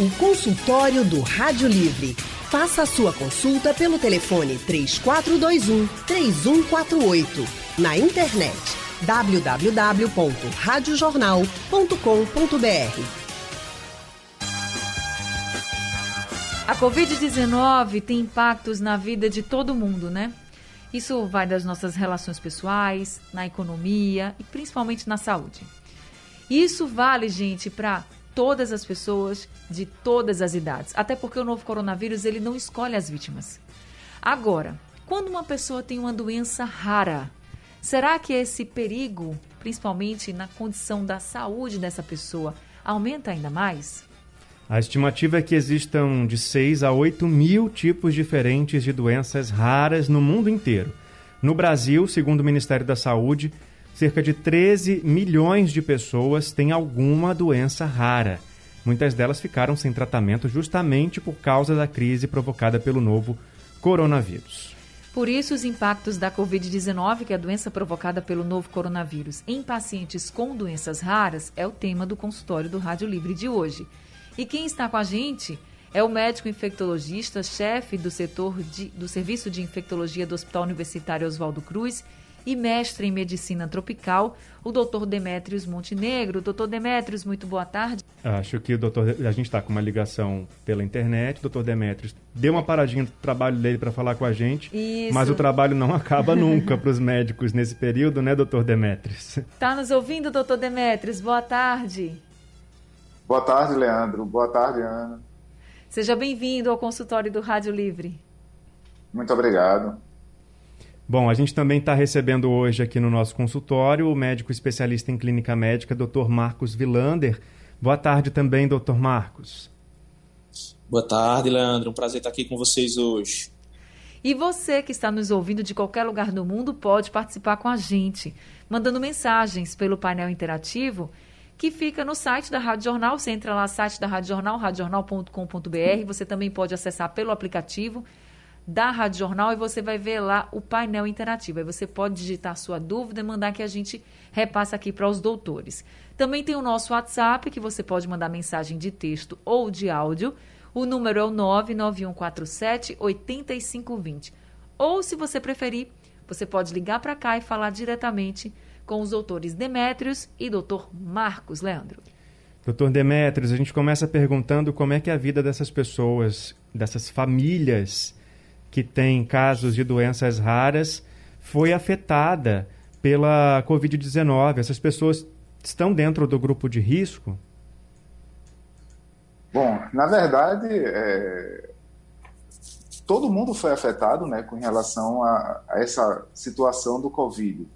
O consultório do Rádio Livre. Faça a sua consulta pelo telefone 3421 3148. Na internet www.radiojornal.com.br. A Covid-19 tem impactos na vida de todo mundo, né? Isso vai das nossas relações pessoais, na economia e principalmente na saúde. Isso vale, gente, para todas as pessoas de todas as idades, até porque o novo coronavírus ele não escolhe as vítimas. Agora, quando uma pessoa tem uma doença rara, será que esse perigo, principalmente na condição da saúde dessa pessoa, aumenta ainda mais? A estimativa é que existam de 6 a 8 mil tipos diferentes de doenças raras no mundo inteiro. No Brasil, segundo o Ministério da Saúde, cerca de 13 milhões de pessoas têm alguma doença rara. Muitas delas ficaram sem tratamento justamente por causa da crise provocada pelo novo coronavírus. Por isso, os impactos da Covid-19, que é a doença provocada pelo novo coronavírus, em pacientes com doenças raras, é o tema do consultório do Rádio Livre de hoje. E quem está com a gente é o médico infectologista, chefe do setor de, do Serviço de Infectologia do Hospital Universitário Oswaldo Cruz e mestre em medicina tropical, o doutor Demétrios Montenegro. Doutor Demétrios, muito boa tarde. Acho que o doutor, a gente está com uma ligação pela internet. Doutor Demétrios deu uma paradinha do trabalho dele para falar com a gente, Isso. mas o trabalho não acaba nunca para os médicos nesse período, né, doutor Demétrios? Está nos ouvindo, doutor Demétrios? Boa tarde. Boa tarde, Leandro. Boa tarde, Ana. Seja bem-vindo ao consultório do Rádio Livre. Muito obrigado. Bom, a gente também está recebendo hoje aqui no nosso consultório o médico especialista em clínica médica, Dr. Marcos Vilander. Boa tarde também, Dr. Marcos. Boa tarde, Leandro. Um prazer estar aqui com vocês hoje. E você que está nos ouvindo de qualquer lugar do mundo pode participar com a gente, mandando mensagens pelo painel interativo que fica no site da Rádio Jornal. Você entra lá, site da Rádio Jornal, radiojornal.com.br. Você também pode acessar pelo aplicativo da Rádio Jornal e você vai ver lá o painel interativo. Aí você pode digitar sua dúvida e mandar que a gente repassa aqui para os doutores. Também tem o nosso WhatsApp, que você pode mandar mensagem de texto ou de áudio. O número é o 99147 8520. Ou, se você preferir, você pode ligar para cá e falar diretamente com os doutores Demétrios e doutor Marcos Leandro. Doutor Demétrios, a gente começa perguntando como é que é a vida dessas pessoas, dessas famílias que têm casos de doenças raras, foi afetada pela Covid-19. Essas pessoas estão dentro do grupo de risco? Bom, na verdade, é... todo mundo foi afetado né, com relação a, a essa situação do Covid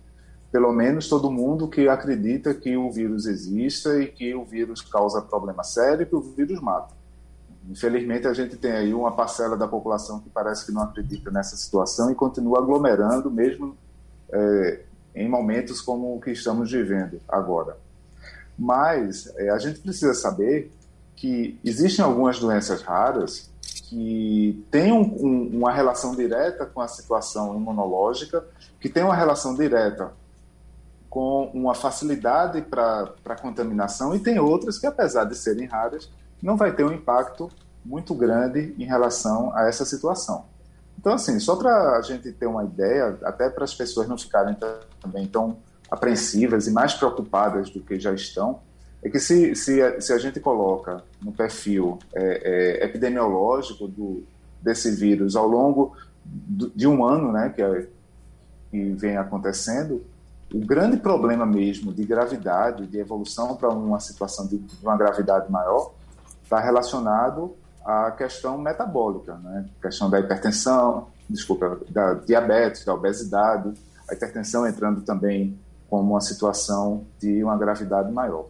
pelo menos todo mundo que acredita que o vírus exista e que o vírus causa problema sério e que o vírus mata. Infelizmente, a gente tem aí uma parcela da população que parece que não acredita nessa situação e continua aglomerando, mesmo é, em momentos como o que estamos vivendo agora. Mas é, a gente precisa saber que existem algumas doenças raras que têm um, um, uma relação direta com a situação imunológica, que têm uma relação direta com uma facilidade para contaminação e tem outras que, apesar de serem raras, não vai ter um impacto muito grande em relação a essa situação. Então, assim, só para a gente ter uma ideia, até para as pessoas não ficarem também tão apreensivas e mais preocupadas do que já estão, é que se, se, se a gente coloca no perfil é, é, epidemiológico do, desse vírus ao longo do, de um ano, né, que, é, que vem acontecendo, o grande problema mesmo de gravidade, de evolução para uma situação de, de uma gravidade maior, está relacionado à questão metabólica, né? Questão da hipertensão, desculpa, da diabetes, da obesidade, a hipertensão entrando também como uma situação de uma gravidade maior.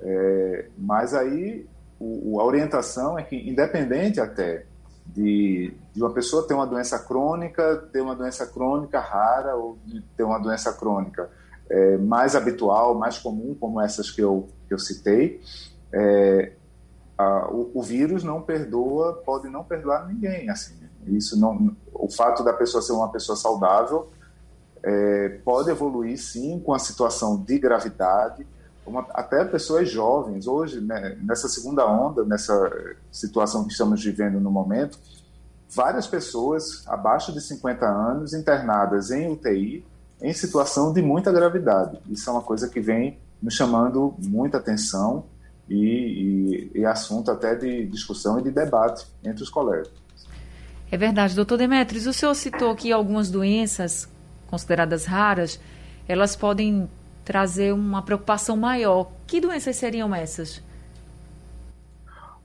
É, mas aí o, a orientação é que, independente até de, de uma pessoa ter uma doença crônica, ter uma doença crônica rara ou ter uma doença crônica é, mais habitual, mais comum, como essas que eu, que eu citei, é, a, o, o, vírus não perdoa, pode não perdoar ninguém. Assim, isso não, o fato da pessoa ser uma pessoa saudável é, pode evoluir sim com a situação de gravidade uma, até pessoas jovens. Hoje, né, nessa segunda onda, nessa situação que estamos vivendo no momento, várias pessoas abaixo de 50 anos internadas em UTI em situação de muita gravidade. Isso é uma coisa que vem nos chamando muita atenção e, e, e assunto até de discussão e de debate entre os colegas. É verdade, doutor Demetrios. O senhor citou que algumas doenças consideradas raras, elas podem trazer uma preocupação maior. Que doenças seriam essas?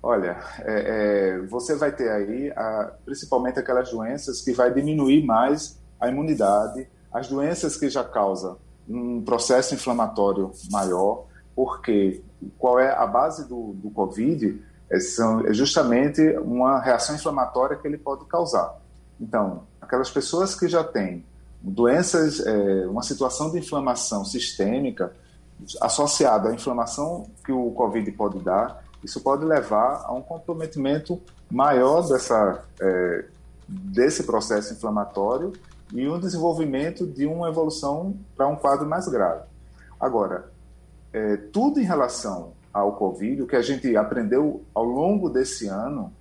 Olha, é, é, você vai ter aí a, principalmente aquelas doenças que vai diminuir mais a imunidade, as doenças que já causam um processo inflamatório maior, porque qual é a base do, do Covid? É, são, é justamente uma reação inflamatória que ele pode causar. Então, aquelas pessoas que já têm doenças, é, uma situação de inflamação sistêmica associada à inflamação que o Covid pode dar, isso pode levar a um comprometimento maior dessa, é, desse processo inflamatório e um desenvolvimento de uma evolução para um quadro mais grave. Agora, é, tudo em relação ao Covid, o que a gente aprendeu ao longo desse ano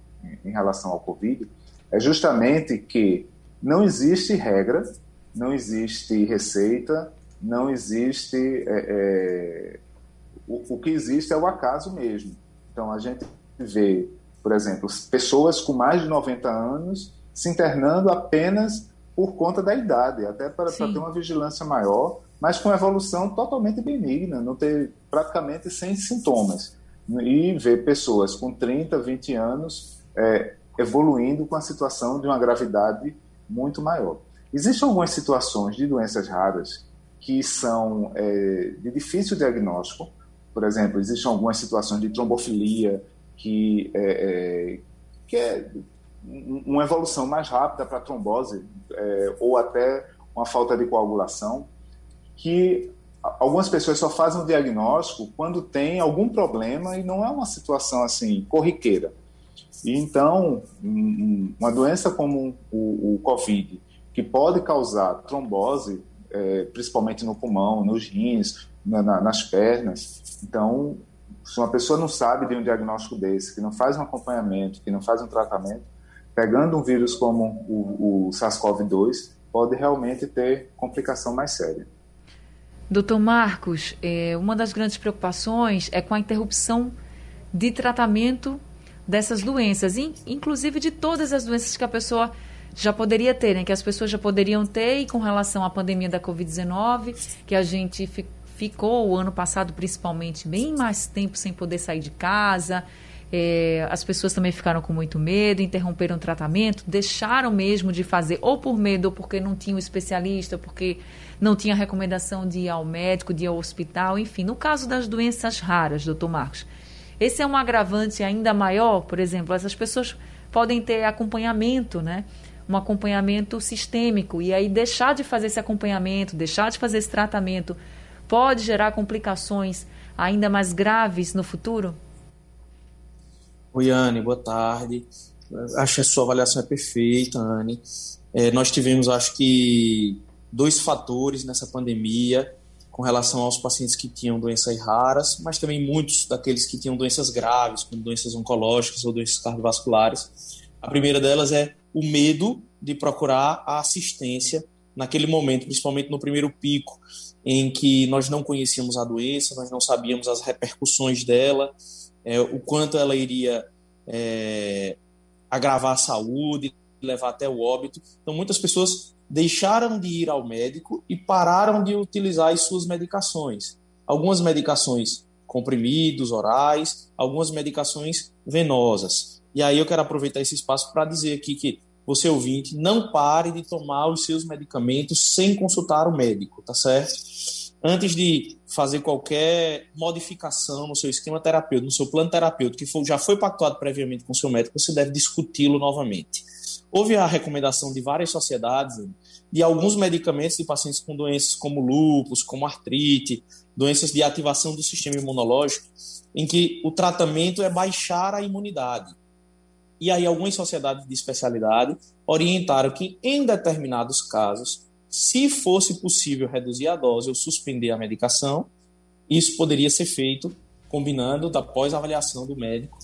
em relação ao Covid, é justamente que não existe regra não existe receita, não existe. É, é, o, o que existe é o acaso mesmo. Então a gente vê, por exemplo, pessoas com mais de 90 anos se internando apenas por conta da idade, até para, para ter uma vigilância maior, mas com evolução totalmente benigna, não ter praticamente sem sintomas. E ver pessoas com 30, 20 anos é, evoluindo com a situação de uma gravidade muito maior. Existem algumas situações de doenças raras que são é, de difícil diagnóstico. Por exemplo, existem algumas situações de trombofilia que é, é, que é uma evolução mais rápida para trombose é, ou até uma falta de coagulação, que algumas pessoas só fazem o diagnóstico quando tem algum problema e não é uma situação assim corriqueira. E então, uma doença como o, o COVID, que pode causar trombose, é, principalmente no pulmão, nos rins, na, na, nas pernas. Então, se uma pessoa não sabe de um diagnóstico desse, que não faz um acompanhamento, que não faz um tratamento, pegando um vírus como o, o SARS-CoV-2, pode realmente ter complicação mais séria. Doutor Marcos, é, uma das grandes preocupações é com a interrupção de tratamento dessas doenças, inclusive de todas as doenças que a pessoa já poderia ter, né? Que as pessoas já poderiam ter e com relação à pandemia da Covid-19, que a gente fi ficou o ano passado principalmente bem mais tempo sem poder sair de casa. É, as pessoas também ficaram com muito medo, interromperam o tratamento, deixaram mesmo de fazer, ou por medo, ou porque não tinha um especialista, porque não tinha recomendação de ir ao médico, de ir ao hospital, enfim. No caso das doenças raras, doutor Marcos, esse é um agravante ainda maior, por exemplo, essas pessoas podem ter acompanhamento, né? um acompanhamento sistêmico. E aí deixar de fazer esse acompanhamento, deixar de fazer esse tratamento, pode gerar complicações ainda mais graves no futuro? Oi, Anne, boa tarde. Acho que a sua avaliação é perfeita, Anne. É, nós tivemos, acho que, dois fatores nessa pandemia com relação aos pacientes que tinham doenças raras, mas também muitos daqueles que tinham doenças graves, como doenças oncológicas ou doenças cardiovasculares. A primeira delas é o medo de procurar a assistência naquele momento, principalmente no primeiro pico, em que nós não conhecíamos a doença, nós não sabíamos as repercussões dela, é, o quanto ela iria é, agravar a saúde, levar até o óbito. Então, muitas pessoas deixaram de ir ao médico e pararam de utilizar as suas medicações. Algumas medicações comprimidos, orais, algumas medicações venosas. E aí eu quero aproveitar esse espaço para dizer aqui que você ouvinte, não pare de tomar os seus medicamentos sem consultar o médico, tá certo? Antes de fazer qualquer modificação no seu esquema terapêutico, no seu plano terapêutico, que já foi pactuado previamente com o seu médico, você deve discuti-lo novamente. Houve a recomendação de várias sociedades de alguns medicamentos de pacientes com doenças como lúpus, como artrite, doenças de ativação do sistema imunológico, em que o tratamento é baixar a imunidade. E aí algumas sociedades de especialidade orientaram que em determinados casos, se fosse possível reduzir a dose ou suspender a medicação, isso poderia ser feito combinando da pós-avaliação do médico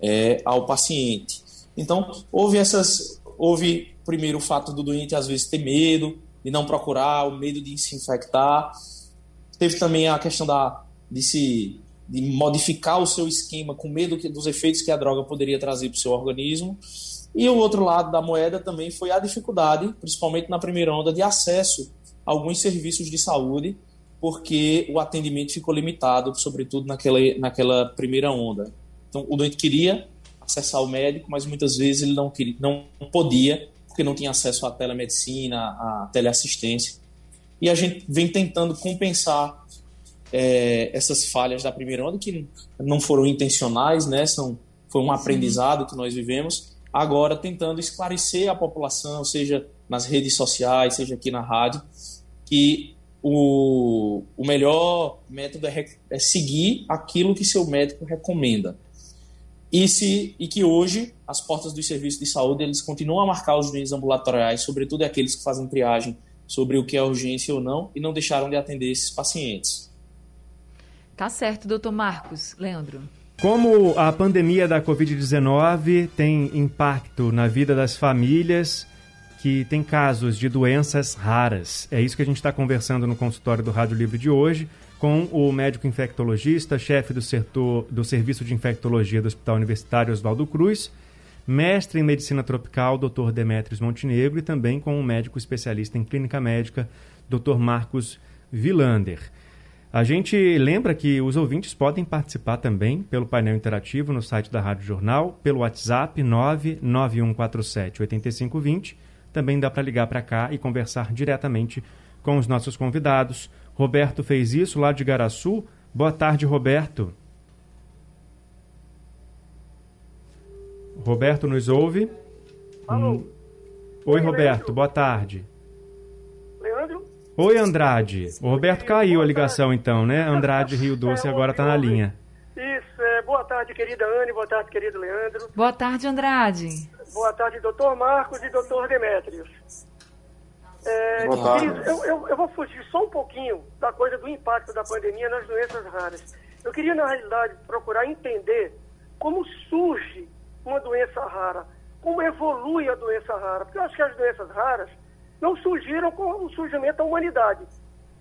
é, ao paciente. Então, houve essas. Houve primeiro o fato do doente às vezes ter medo de não procurar, o medo de se infectar. Teve também a questão da, de se de modificar o seu esquema com medo que, dos efeitos que a droga poderia trazer para o seu organismo. E o outro lado da moeda também foi a dificuldade, principalmente na primeira onda, de acesso a alguns serviços de saúde, porque o atendimento ficou limitado, sobretudo naquela, naquela primeira onda. Então, o doente queria acessar o médico, mas muitas vezes ele não, queria, não podia, porque não tinha acesso à telemedicina, à teleassistência. E a gente vem tentando compensar é, essas falhas da primeira onda, que não foram intencionais, né? São, foi um aprendizado que nós vivemos. Agora, tentando esclarecer a população, seja nas redes sociais, seja aqui na rádio, que o, o melhor método é, é seguir aquilo que seu médico recomenda. E, se, e que hoje as portas dos serviços de saúde eles continuam a marcar os doentes ambulatoriais, sobretudo aqueles que fazem triagem sobre o que é urgência ou não, e não deixaram de atender esses pacientes. Tá certo, doutor Marcos. Leandro. Como a pandemia da Covid-19 tem impacto na vida das famílias que têm casos de doenças raras? É isso que a gente está conversando no consultório do Rádio Livre de hoje com o médico infectologista, chefe do, setor, do Serviço de Infectologia do Hospital Universitário Oswaldo Cruz, mestre em Medicina Tropical, Dr. Demetrios Montenegro, e também com o médico especialista em Clínica Médica, Dr. Marcos Vilander. A gente lembra que os ouvintes podem participar também pelo painel interativo no site da Rádio Jornal, pelo WhatsApp 99147 8520. Também dá para ligar para cá e conversar diretamente com os nossos convidados. Roberto fez isso lá de Garaçu. Boa tarde, Roberto. Roberto nos ouve? Alô. Hum. Oi, Roberto. Boa tarde. Leandro? Oi, Andrade. O Roberto caiu a ligação então, né? Andrade Rio Doce É, agora está na linha. Isso, é, boa tarde, querida Anne, boa tarde, querido Leandro. Boa tarde, Andrade. Boa tarde, doutor Marcos e doutor Demétrios. É, queridos, eu, eu, eu vou fugir só um pouquinho da coisa do impacto da pandemia nas doenças raras. Eu queria, na realidade, procurar entender como surge uma doença rara, como evolui a doença rara, porque eu acho que as doenças raras não surgiram com o surgimento da humanidade.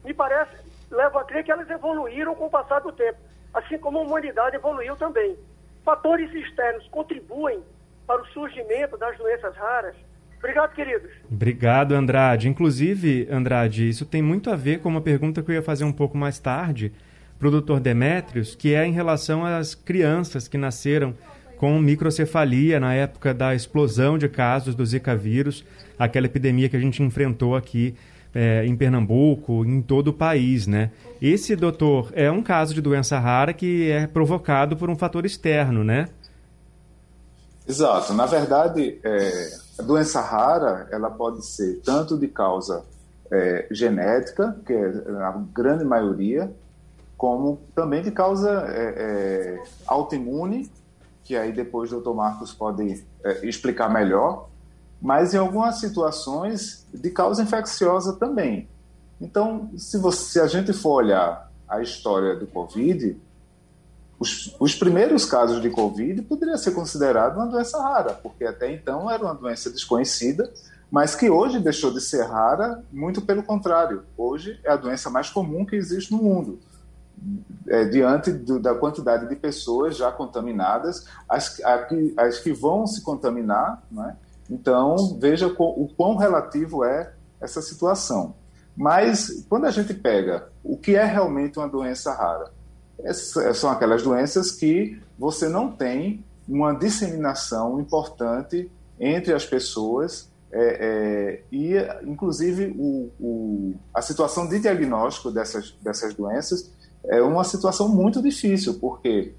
Me parece, levo a crer que elas evoluíram com o passar do tempo, assim como a humanidade evoluiu também. Fatores externos contribuem para o surgimento das doenças raras. Obrigado, queridos. Obrigado, Andrade. Inclusive, Andrade, isso tem muito a ver com uma pergunta que eu ia fazer um pouco mais tarde para o Dr. Demétrios, que é em relação às crianças que nasceram com microcefalia na época da explosão de casos do Zika vírus, aquela epidemia que a gente enfrentou aqui é, em Pernambuco, em todo o país, né? Esse, doutor, é um caso de doença rara que é provocado por um fator externo, né? Exato. Na verdade, é, a doença rara ela pode ser tanto de causa é, genética, que é a grande maioria, como também de causa é, é, autoimune, que aí depois o Dr. Marcos pode é, explicar melhor, mas em algumas situações de causa infecciosa também. Então, se, você, se a gente for olhar a história do Covid, os, os, primeiros casos de Covid poderia ser considerado uma doença rara, porque até então era uma doença desconhecida, mas que hoje deixou de ser rara, muito pelo contrário. Hoje é a doença mais comum que existe no mundo. É, diante do, da quantidade de pessoas já contaminadas, as, as que vão se contaminar, né? então veja o quão relativo é essa situação. Mas quando a gente pega o que é realmente uma doença rara, são aquelas doenças que você não tem uma disseminação importante entre as pessoas é, é, e, inclusive, o, o, a situação de diagnóstico dessas, dessas doenças é uma situação muito difícil, porque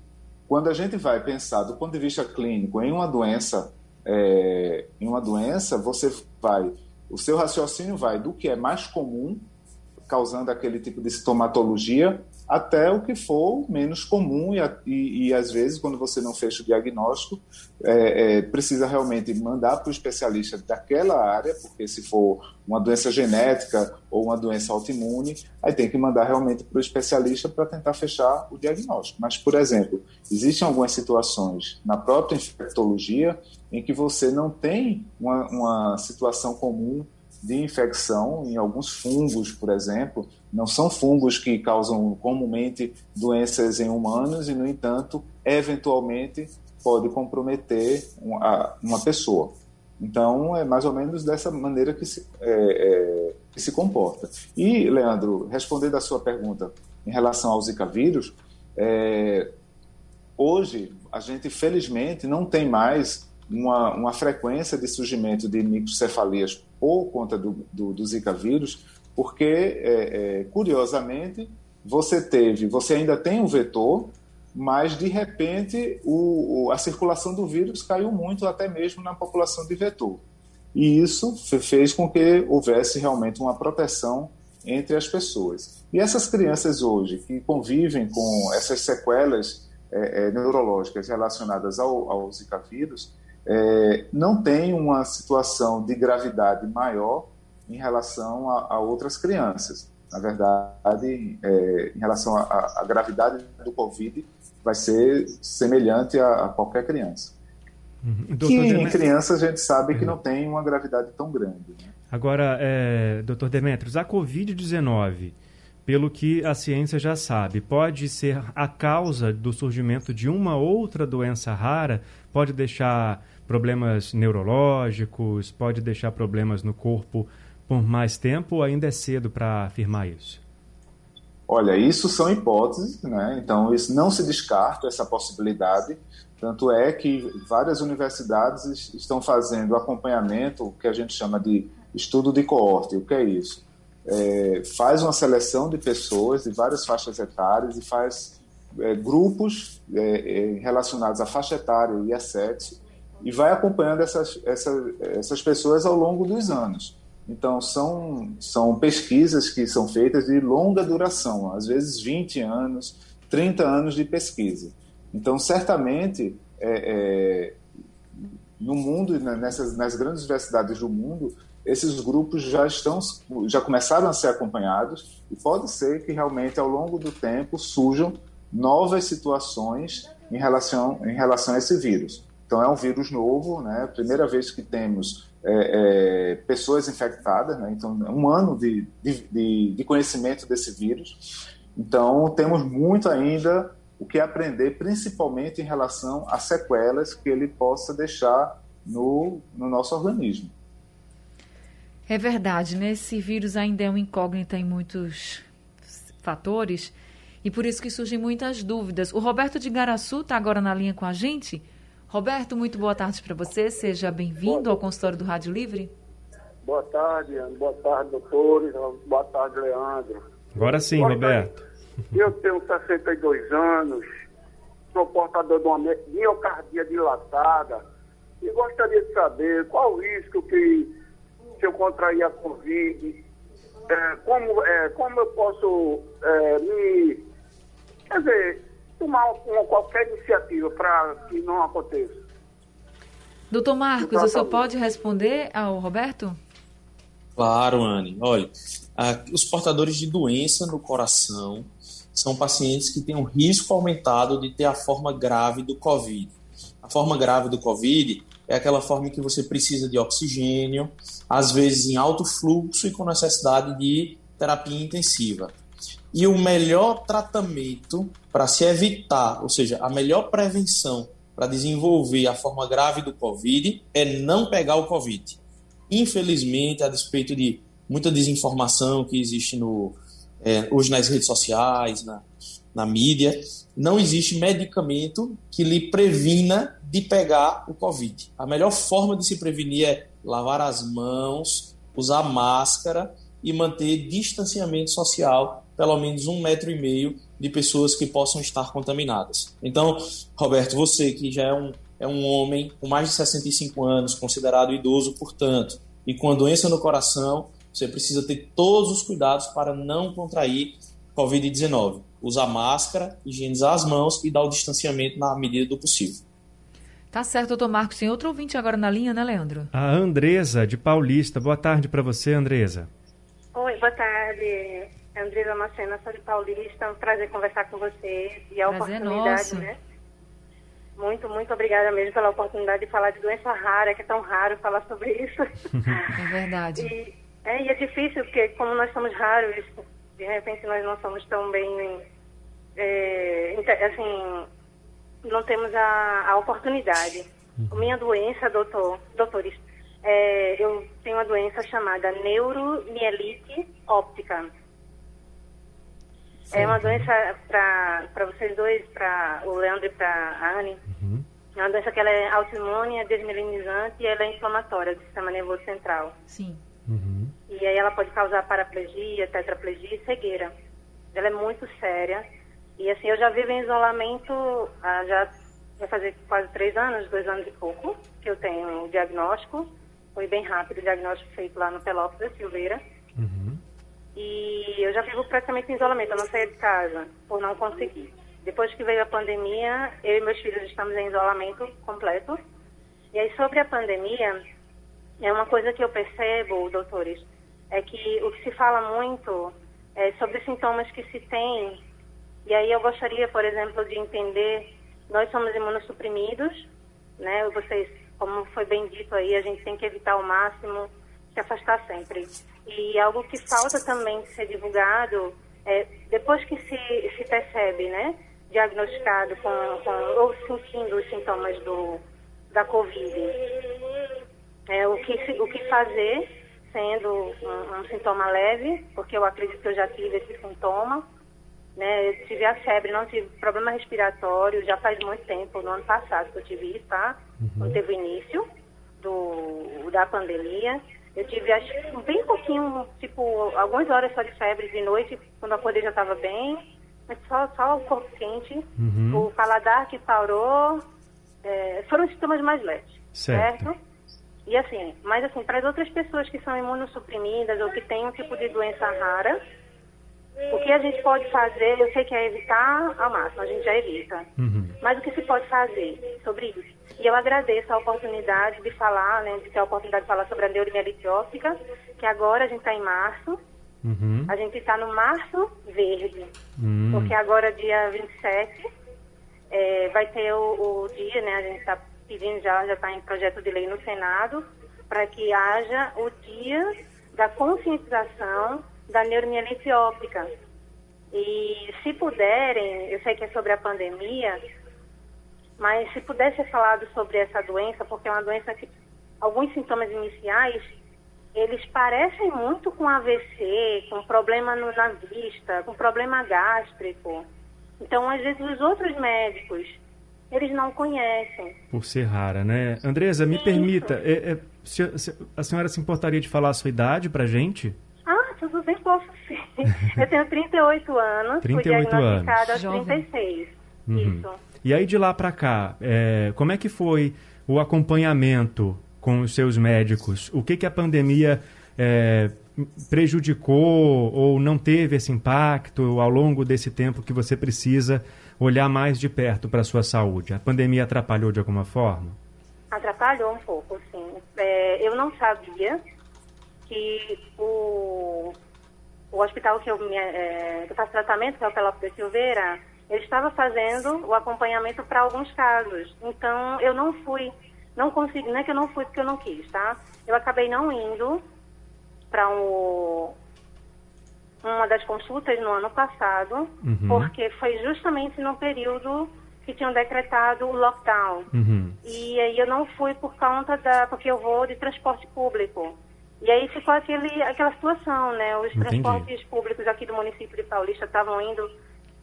quando a gente vai pensar do ponto de vista clínico em uma doença, é, em uma doença, você vai, o seu raciocínio vai do que é mais comum, causando aquele tipo de sintomatologia, até o que for menos comum e, e, e às vezes, quando você não fecha o diagnóstico, é, é, precisa realmente mandar para o especialista daquela área, porque se for uma doença genética ou uma doença autoimune, aí tem que mandar realmente para o especialista para tentar fechar o diagnóstico. Mas, por exemplo, existem algumas situações na própria infectologia em que você não tem uma, uma situação comum de infecção em alguns fungos, por exemplo, não são fungos que causam comumente doenças em humanos e, no entanto, eventualmente pode comprometer uma, pessoa. Então, é mais ou menos dessa maneira que se, é, é, que se comporta. E, Leandro, respondendo à sua pergunta em relação ao Zika vírus, é, hoje a gente, felizmente, não tem mais uma, uma frequência de surgimento de microcefalias por conta do, do, do Zika vírus, porque, é, é, curiosamente, você teve, você ainda tem um vetor, mas de repente o, o, a circulação do vírus caiu muito, até mesmo na população de vetor. E isso fez com que houvesse realmente uma proteção entre as pessoas. E essas crianças hoje que convivem com essas sequelas é, é, neurológicas relacionadas ao, ao Zika vírus, é, não tem uma situação de gravidade maior em relação a, a outras crianças. Na verdade, é, em relação à gravidade do Covid, vai ser semelhante a, a qualquer criança. Uhum. Que em crianças a gente sabe uhum. que não tem uma gravidade tão grande. Né? Agora, é, doutor Demetrios, a Covid-19, pelo que a ciência já sabe, pode ser a causa do surgimento de uma outra doença rara, pode deixar problemas neurológicos, pode deixar problemas no corpo por mais tempo ou ainda é cedo para afirmar isso? Olha, isso são hipóteses, né? então isso não se descarta essa possibilidade. Tanto é que várias universidades estão fazendo acompanhamento, o que a gente chama de estudo de coorte. O que é isso? É, faz uma seleção de pessoas de várias faixas etárias e faz é, grupos é, é relacionados à faixa etária e a sexo e vai acompanhando essas, essas, essas pessoas ao longo dos anos. Então, são, são pesquisas que são feitas de longa duração, às vezes 20 anos, 30 anos de pesquisa. Então, certamente, é, é, no mundo, nessas, nas grandes universidades do mundo, esses grupos já estão já começaram a ser acompanhados e pode ser que realmente ao longo do tempo surjam novas situações em relação em relação a esse vírus. Então, é um vírus novo, né? Primeira vez que temos é, é, pessoas infectadas, né? Então, um ano de, de, de conhecimento desse vírus. Então, temos muito ainda o que aprender, principalmente em relação a sequelas que ele possa deixar no, no nosso organismo. É verdade, né? Esse vírus ainda é um incógnita em muitos fatores e por isso que surgem muitas dúvidas. O Roberto de Garaçu está agora na linha com a gente. Roberto, muito boa tarde para você. Seja bem-vindo ao consultório do Rádio Livre. Boa tarde, Ana. Boa tarde, doutores. Boa tarde, Leandro. Agora sim, boa Roberto. Tarde. Eu tenho 62 anos, sou portador de uma miocardia dilatada e gostaria de saber qual o risco que, se eu contrair a Covid, é, como, é, como eu posso é, me. Quer dizer, tomar uma, qualquer iniciativa para que não aconteça. Doutor Marcos, o senhor pode responder ao Roberto? Claro, Anne. Olha, os portadores de doença no coração são pacientes que têm um risco aumentado de ter a forma grave do COVID. A forma grave do COVID é aquela forma que você precisa de oxigênio, às vezes em alto fluxo e com necessidade de terapia intensiva. E o melhor tratamento para se evitar, ou seja, a melhor prevenção para desenvolver a forma grave do Covid é não pegar o Covid. Infelizmente, a despeito de muita desinformação que existe no, é, hoje nas redes sociais, na, na mídia, não existe medicamento que lhe previna de pegar o Covid. A melhor forma de se prevenir é lavar as mãos, usar máscara e manter distanciamento social pelo menos um metro e meio de pessoas que possam estar contaminadas. Então, Roberto, você que já é um, é um homem com mais de 65 anos, considerado idoso, portanto, e com a doença no coração, você precisa ter todos os cuidados para não contrair Covid-19. usar máscara, higienizar as mãos e dar o distanciamento na medida do possível. Tá certo, doutor Marcos. Tem outro ouvinte agora na linha, né, Leandro? A Andresa, de Paulista. Boa tarde para você, Andresa. Oi, boa tarde. Andresa Macena, sou de Paulista. É um prazer conversar com você e a Prazer oportunidade, nosso. né? Muito, muito obrigada mesmo pela oportunidade de falar de doença rara, que é tão raro falar sobre isso. É verdade. E é, e é difícil, porque como nós somos raros, de repente nós não somos tão bem. é, assim, não temos a, a oportunidade. Minha doença, doutor, doutores, é, eu tenho uma doença chamada neuromielite óptica. É uma doença para vocês dois, para o Leandro e para a Anne. É uma doença que ela é autoimune, é desmelinizante e ela é inflamatória do sistema nervoso central. Sim. Uhum. E aí ela pode causar paraplegia, tetraplegia e cegueira. Ela é muito séria. E assim, eu já vivo em isolamento, ah, já vai fazer quase três anos, dois anos e pouco, que eu tenho o diagnóstico. Foi bem rápido o diagnóstico feito lá no Pelópolis da Silveira. Uhum. E eu já vivo praticamente em isolamento, eu não saía de casa, por não conseguir. Depois que veio a pandemia, eu e meus filhos estamos em isolamento completo. E aí, sobre a pandemia, é uma coisa que eu percebo, doutores, é que o que se fala muito é sobre sintomas que se tem. E aí eu gostaria, por exemplo, de entender, nós somos imunossuprimidos, né? Vocês, como foi bem dito aí, a gente tem que evitar ao máximo, se afastar sempre. E algo que falta também ser divulgado é, depois que se, se percebe, né? Diagnosticado com, com, ou sentindo os sintomas do, da Covid. É, o, que, o que fazer, sendo um, um sintoma leve, porque eu acredito que eu já tive esse sintoma. Né? Eu tive a febre, não tive problema respiratório, já faz muito tempo, no ano passado que eu tive isso, tá? Quando teve o início do, da pandemia. Eu tive acho, bem pouquinho, tipo, algumas horas só de febre de noite, quando acordei já estava bem, mas só, só o corpo quente, Uhum. o paladar que parou, é, foram sintomas mais leves, Certo. certo? E assim, mas assim, para as outras pessoas que são imunossuprimidas ou que têm um tipo de doença rara, o que a gente pode fazer, eu sei que é evitar ao máximo, a gente já evita. Uhum. Mas o que se pode fazer sobre isso? E eu agradeço a oportunidade de falar, né, de ter a oportunidade de falar sobre a neuromielite óptica, que agora a gente está em março, Uhum. a gente está no março verde, Hum. porque agora dia 27 é, vai ter o, o dia, né, a gente está pedindo já, já está em projeto de lei no Senado, para que haja o dia da conscientização da neuromielite óptica. E se puderem, eu sei que é sobre a pandemia, mas se puder ser falado sobre essa doença, porque é uma doença que alguns sintomas iniciais, eles parecem muito com AVC, com problema no, na vista, com problema gástrico. Então, às vezes, os outros médicos, eles não conhecem. Por ser rara, né? Andresa, me Isso. permita, é- é, se- se- a senhora se importaria de falar a sua idade pra gente? Ah, tudo bem, posso sim. Eu tenho 38 anos, 38 fui diagnosticada anos. aos Jovem. 36. Uhum. Isso. E aí de lá pra cá, é, como é que foi o acompanhamento com os seus médicos? O que que a pandemia é, prejudicou ou não teve esse impacto ao longo desse tempo que você precisa olhar mais de perto para a sua saúde? A pandemia atrapalhou de alguma forma? Atrapalhou um pouco, sim. É, eu não sabia que o, o hospital que eu, me, é, que eu faço tratamento, que é o Pelópolis da Silveira, ele estava fazendo o acompanhamento para alguns casos. Então, eu não fui, não consegui, não é que eu não fui porque eu não quis, tá? Eu acabei não indo para um, uma das consultas no ano passado, Uhum. porque foi justamente no período que tinham decretado o lockdown. Uhum. E aí eu não fui por conta da. porque eu vou de transporte público. E aí ficou aquele, aquela situação, né? Os Entendi. transportes públicos aqui do município de Paulista estavam indo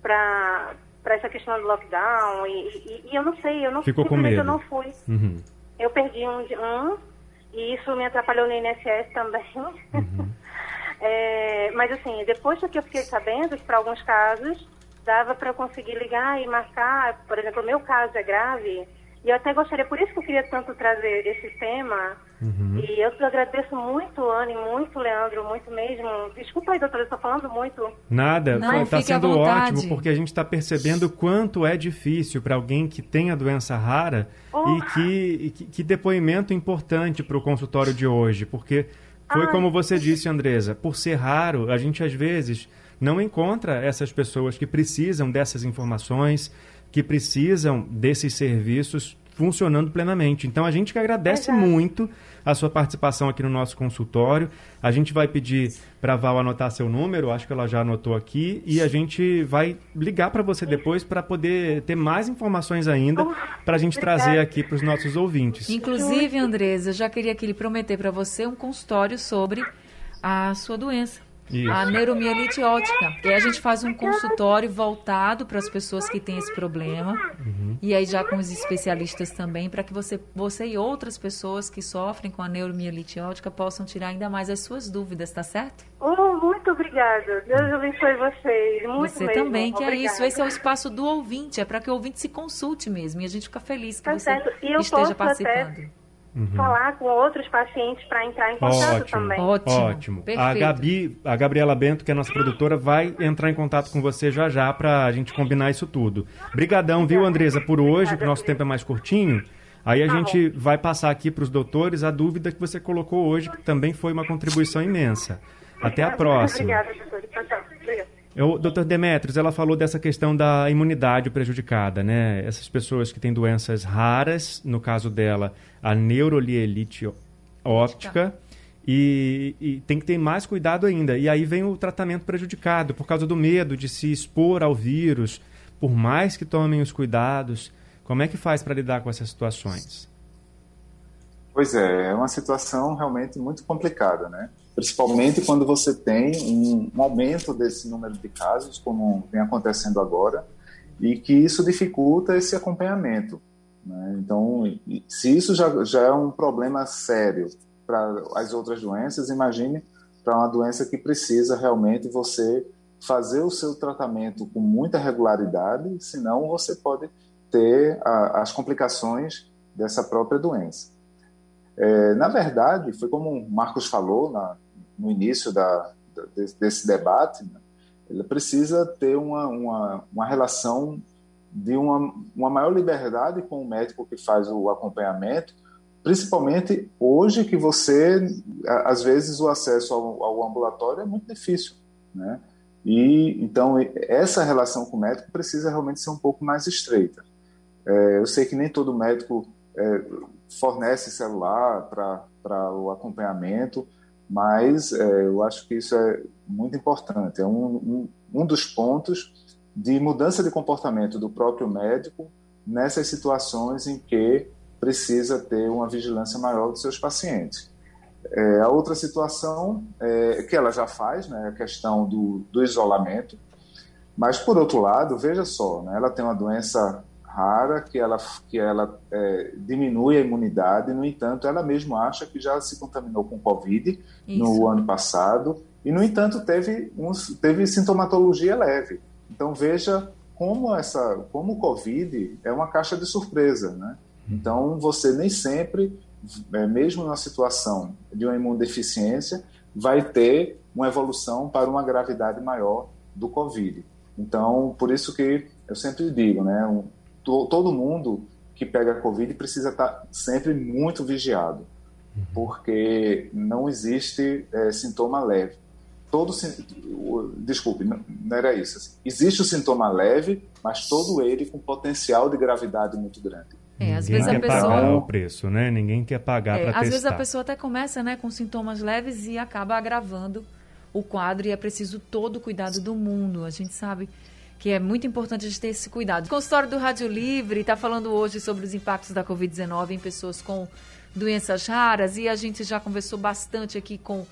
para essa questão do lockdown. E, e- e eu não sei, eu não Ficou com medo. eu não fui. Uhum. Eu perdi um, de- um e isso me atrapalhou no INSS também. Uhum. É, mas assim, depois que eu fiquei sabendo que para alguns casos dava para eu conseguir ligar e marcar, por exemplo, o meu caso é grave, E eu até gostaria, por isso que eu queria tanto trazer esse tema. Uhum. E eu agradeço muito, Anne, muito, Leandro, muito mesmo. Desculpa aí, doutora, eu estou falando muito. Nada, está sendo ótimo, porque a gente está percebendo quanto é difícil para alguém que tem a doença rara oh. e, que, e que, que depoimento importante para o consultório de hoje, porque foi Ai. como você disse, Andresa, por ser raro, a gente às vezes não encontra essas pessoas que precisam dessas informações, que precisam desses serviços funcionando plenamente. Então a gente que agradece Exato. muito a sua participação aqui no nosso consultório. A gente vai pedir para a Val anotar seu número, acho que ela já anotou aqui, e a gente vai ligar para você depois para poder ter mais informações ainda para a gente trazer aqui para os nossos ouvintes. Inclusive, Andresa, eu já queria aqui prometer para você um consultório sobre a sua doença. Isso. a neuromielite ótica. E a gente faz um consultório voltado para as pessoas que têm esse problema. Uhum. E aí já com os especialistas também, para que você, você e outras pessoas que sofrem com a neuromielite ótica possam tirar ainda mais as suas dúvidas, tá certo? Oh, muito obrigada. Deus abençoe vocês. Muito você mesmo. também, que obrigada. é isso. Esse é o espaço do ouvinte, é para que o ouvinte se consulte mesmo. E a gente fica feliz que tá você esteja participando. Até uhum. falar com outros pacientes para entrar em contato Ótimo. também. Ótimo. Ótimo. A Gabi, a Gabriela Bento, que é a nossa produtora, vai entrar em contato com você já já para a gente combinar isso tudo. Brigadão, viu, Andresa, por hoje, que o nosso tempo é mais curtinho. Aí a tá gente bom. vai passar aqui para os doutores a dúvida que você colocou hoje, que também foi uma contribuição imensa. Até a próxima. Obrigada, doutor. Obrigada. O doutor Demetrios, ela falou dessa questão da imunidade prejudicada, né? Essas pessoas que têm doenças raras, no caso dela, a neurolielite óptica, e, e, tem que ter mais cuidado ainda. E aí vem o tratamento prejudicado, por causa do medo de se expor ao vírus, por mais que tomem os cuidados. Como é que faz para lidar com essas situações? Pois é, é uma situação realmente muito complicada, né? Principalmente quando você tem um, um, aumento desse número de casos, como vem acontecendo agora, e que isso dificulta esse acompanhamento. Né? Então, se isso já, já é um problema sério para as outras doenças, imagine para uma doença que precisa realmente você fazer o seu tratamento com muita regularidade, senão você pode ter a, as complicações dessa própria doença. É, na verdade, foi como o Marcos falou na, no início da, desse, debate, né, ele precisa ter uma, uma, uma relação de uma, uma maior liberdade com o médico que faz o acompanhamento, principalmente hoje que você, às vezes, o acesso ao, ao ambulatório é muito difícil, né? E então essa relação com o médico precisa realmente ser um pouco mais estreita. É, eu sei que nem todo médico é, fornece celular para o acompanhamento, mas é, eu acho que isso é muito importante. É um, um, um dos pontos de mudança de comportamento do próprio médico nessas situações em que precisa ter uma vigilância maior dos seus pacientes. É, a outra situação é, que ela já faz, né, a questão do, do isolamento, mas por outro lado, veja só, né, ela tem uma doença rara que ela, que ela é, diminui a imunidade, no entanto, ela mesma acha que já se contaminou com Covid Isso. no ano passado e, no entanto, teve, um, teve sintomatologia leve. Então, veja como, essa, como o Covid é uma caixa de surpresa, né? Uhum. Então, você nem sempre, é, mesmo na situação de uma imunodeficiência, vai ter uma evolução para uma gravidade maior do Covid. Então, por isso que eu sempre digo, né, um, to, todo mundo que pega Covid precisa estar sempre muito vigiado, porque não existe é, sintoma leve. Todo, desculpe, não, não era isso. Assim. Existe o sintoma leve, mas todo ele com potencial de gravidade muito grande. É, às Ninguém vezes a quer pessoa pagar o preço, né? Ninguém quer pagar é, para testar. Às vezes a pessoa até começa, né, com sintomas leves e acaba agravando o quadro e é preciso todo o cuidado do mundo. A gente sabe que é muito importante a gente ter esse cuidado. O consultório do Rádio Livre está falando hoje sobre os impactos da Covid-19 em pessoas com doenças raras e a gente já conversou bastante aqui com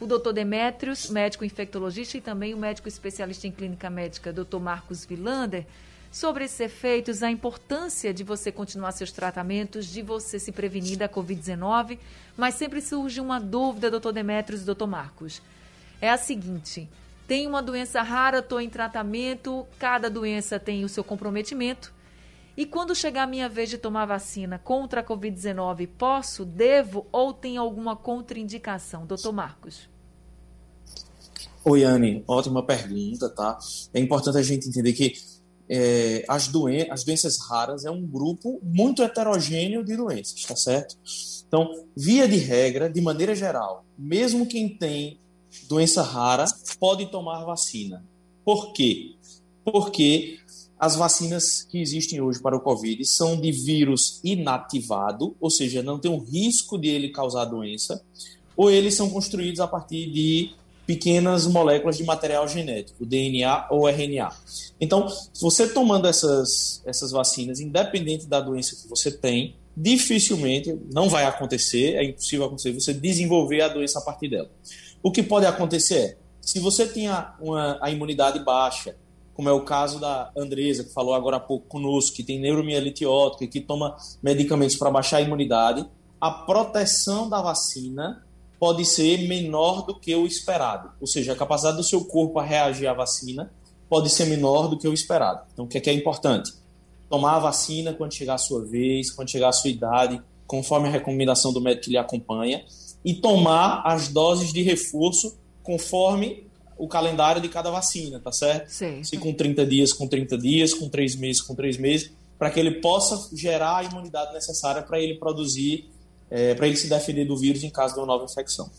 o doutor Demétrios, médico infectologista, e também o médico especialista em clínica médica, doutor Marcos Vilander, sobre esses efeitos, a importância de você continuar seus tratamentos, de você se prevenir da Covid-19, mas sempre surge uma dúvida, doutor Demétrios e doutor Marcos. É a seguinte, tenho uma doença rara, estou em tratamento, cada doença tem o seu comprometimento. E quando chegar a minha vez de tomar vacina contra a Covid-19, posso, devo ou tem alguma contraindicação? Doutor Marcos. Oi, Anne, ótima pergunta, tá? É importante a gente entender que é, as, doen as doenças raras é um grupo muito heterogêneo de doenças, tá certo? Então, via de regra, de maneira geral, mesmo quem tem doença rara pode tomar vacina. Por quê? Porque as vacinas que existem hoje para o Covid são de vírus inativado, ou seja, não tem um risco de ele causar doença, ou eles são construídos a partir de pequenas moléculas de material genético, DNA ou RNA. Então, você tomando essas, essas vacinas, independente da doença que você tem, dificilmente, não vai acontecer, é impossível acontecer, você desenvolver a doença a partir dela. O que pode acontecer é, se você tinha uma, a imunidade baixa, como é o caso da Andresa, que falou agora há pouco conosco, que tem neuromielite óptica, que toma medicamentos para baixar a imunidade, a proteção da vacina pode ser menor do que o esperado. Ou seja, a capacidade do seu corpo a reagir à vacina pode ser menor do que o esperado. Então, o que é, que é importante? Tomar a vacina quando chegar a sua vez, quando chegar a sua idade, conforme a recomendação do médico que lhe acompanha, e tomar as doses de reforço conforme o calendário de cada vacina, tá certo? Sim. Se com 30 dias, com 30 dias, com 3 meses, com 3 meses, para que ele possa gerar a imunidade necessária para ele produzir, é, para ele se defender do vírus em caso de uma nova infecção.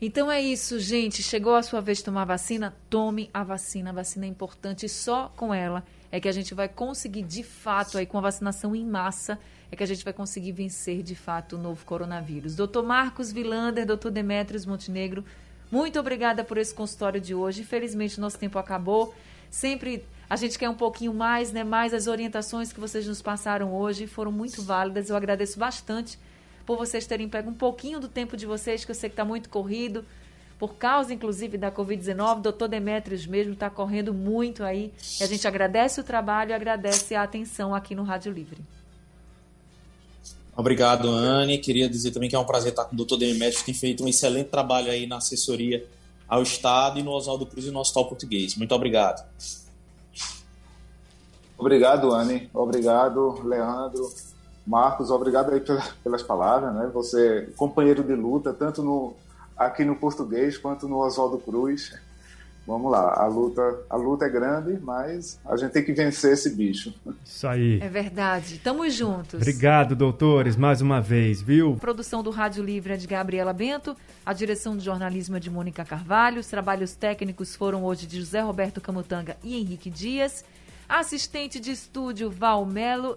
Então é isso, gente. Chegou a sua vez de tomar vacina? Tome a vacina. A vacina é importante só com ela é que a gente vai conseguir de fato, aí com a vacinação em massa, é que a gente vai conseguir vencer de fato o novo coronavírus. Doutor Marcos Vilander, doutor Demetrios Montenegro, muito obrigada por esse consultório de hoje. Infelizmente, nosso tempo acabou. Sempre a gente quer um pouquinho mais, né? Mais as orientações que vocês nos passaram hoje foram muito válidas. Eu agradeço bastante por vocês terem pego um pouquinho do tempo de vocês, que eu sei que está muito corrido, por causa, inclusive, da Covid-19. Doutor Demetrios mesmo está correndo muito aí. E a gente agradece o trabalho e agradece a atenção aqui no Rádio Livre. Obrigado, Anne. Queria dizer também que é um prazer estar com o doutor Demetrios, que tem feito um excelente trabalho aí na assessoria ao Estado e no Oswaldo Cruz e no Hospital Português. Muito obrigado. Obrigado, Anne. Obrigado, Leandro. Marcos, obrigado aí pelas palavras, né? Você, companheiro de luta, tanto no, aqui no português quanto no Oswaldo Cruz vamos lá, a luta, a luta é grande, mas a gente tem que vencer esse bicho. Isso aí. É verdade. Tamo juntos. Obrigado, doutores, mais uma vez, viu? Produção do Rádio Livre é de Gabriela Bento, a direção de jornalismo é de Mônica Carvalho, os trabalhos técnicos foram hoje de José Roberto Camutanga e Henrique Dias, assistente de estúdio Val Melo.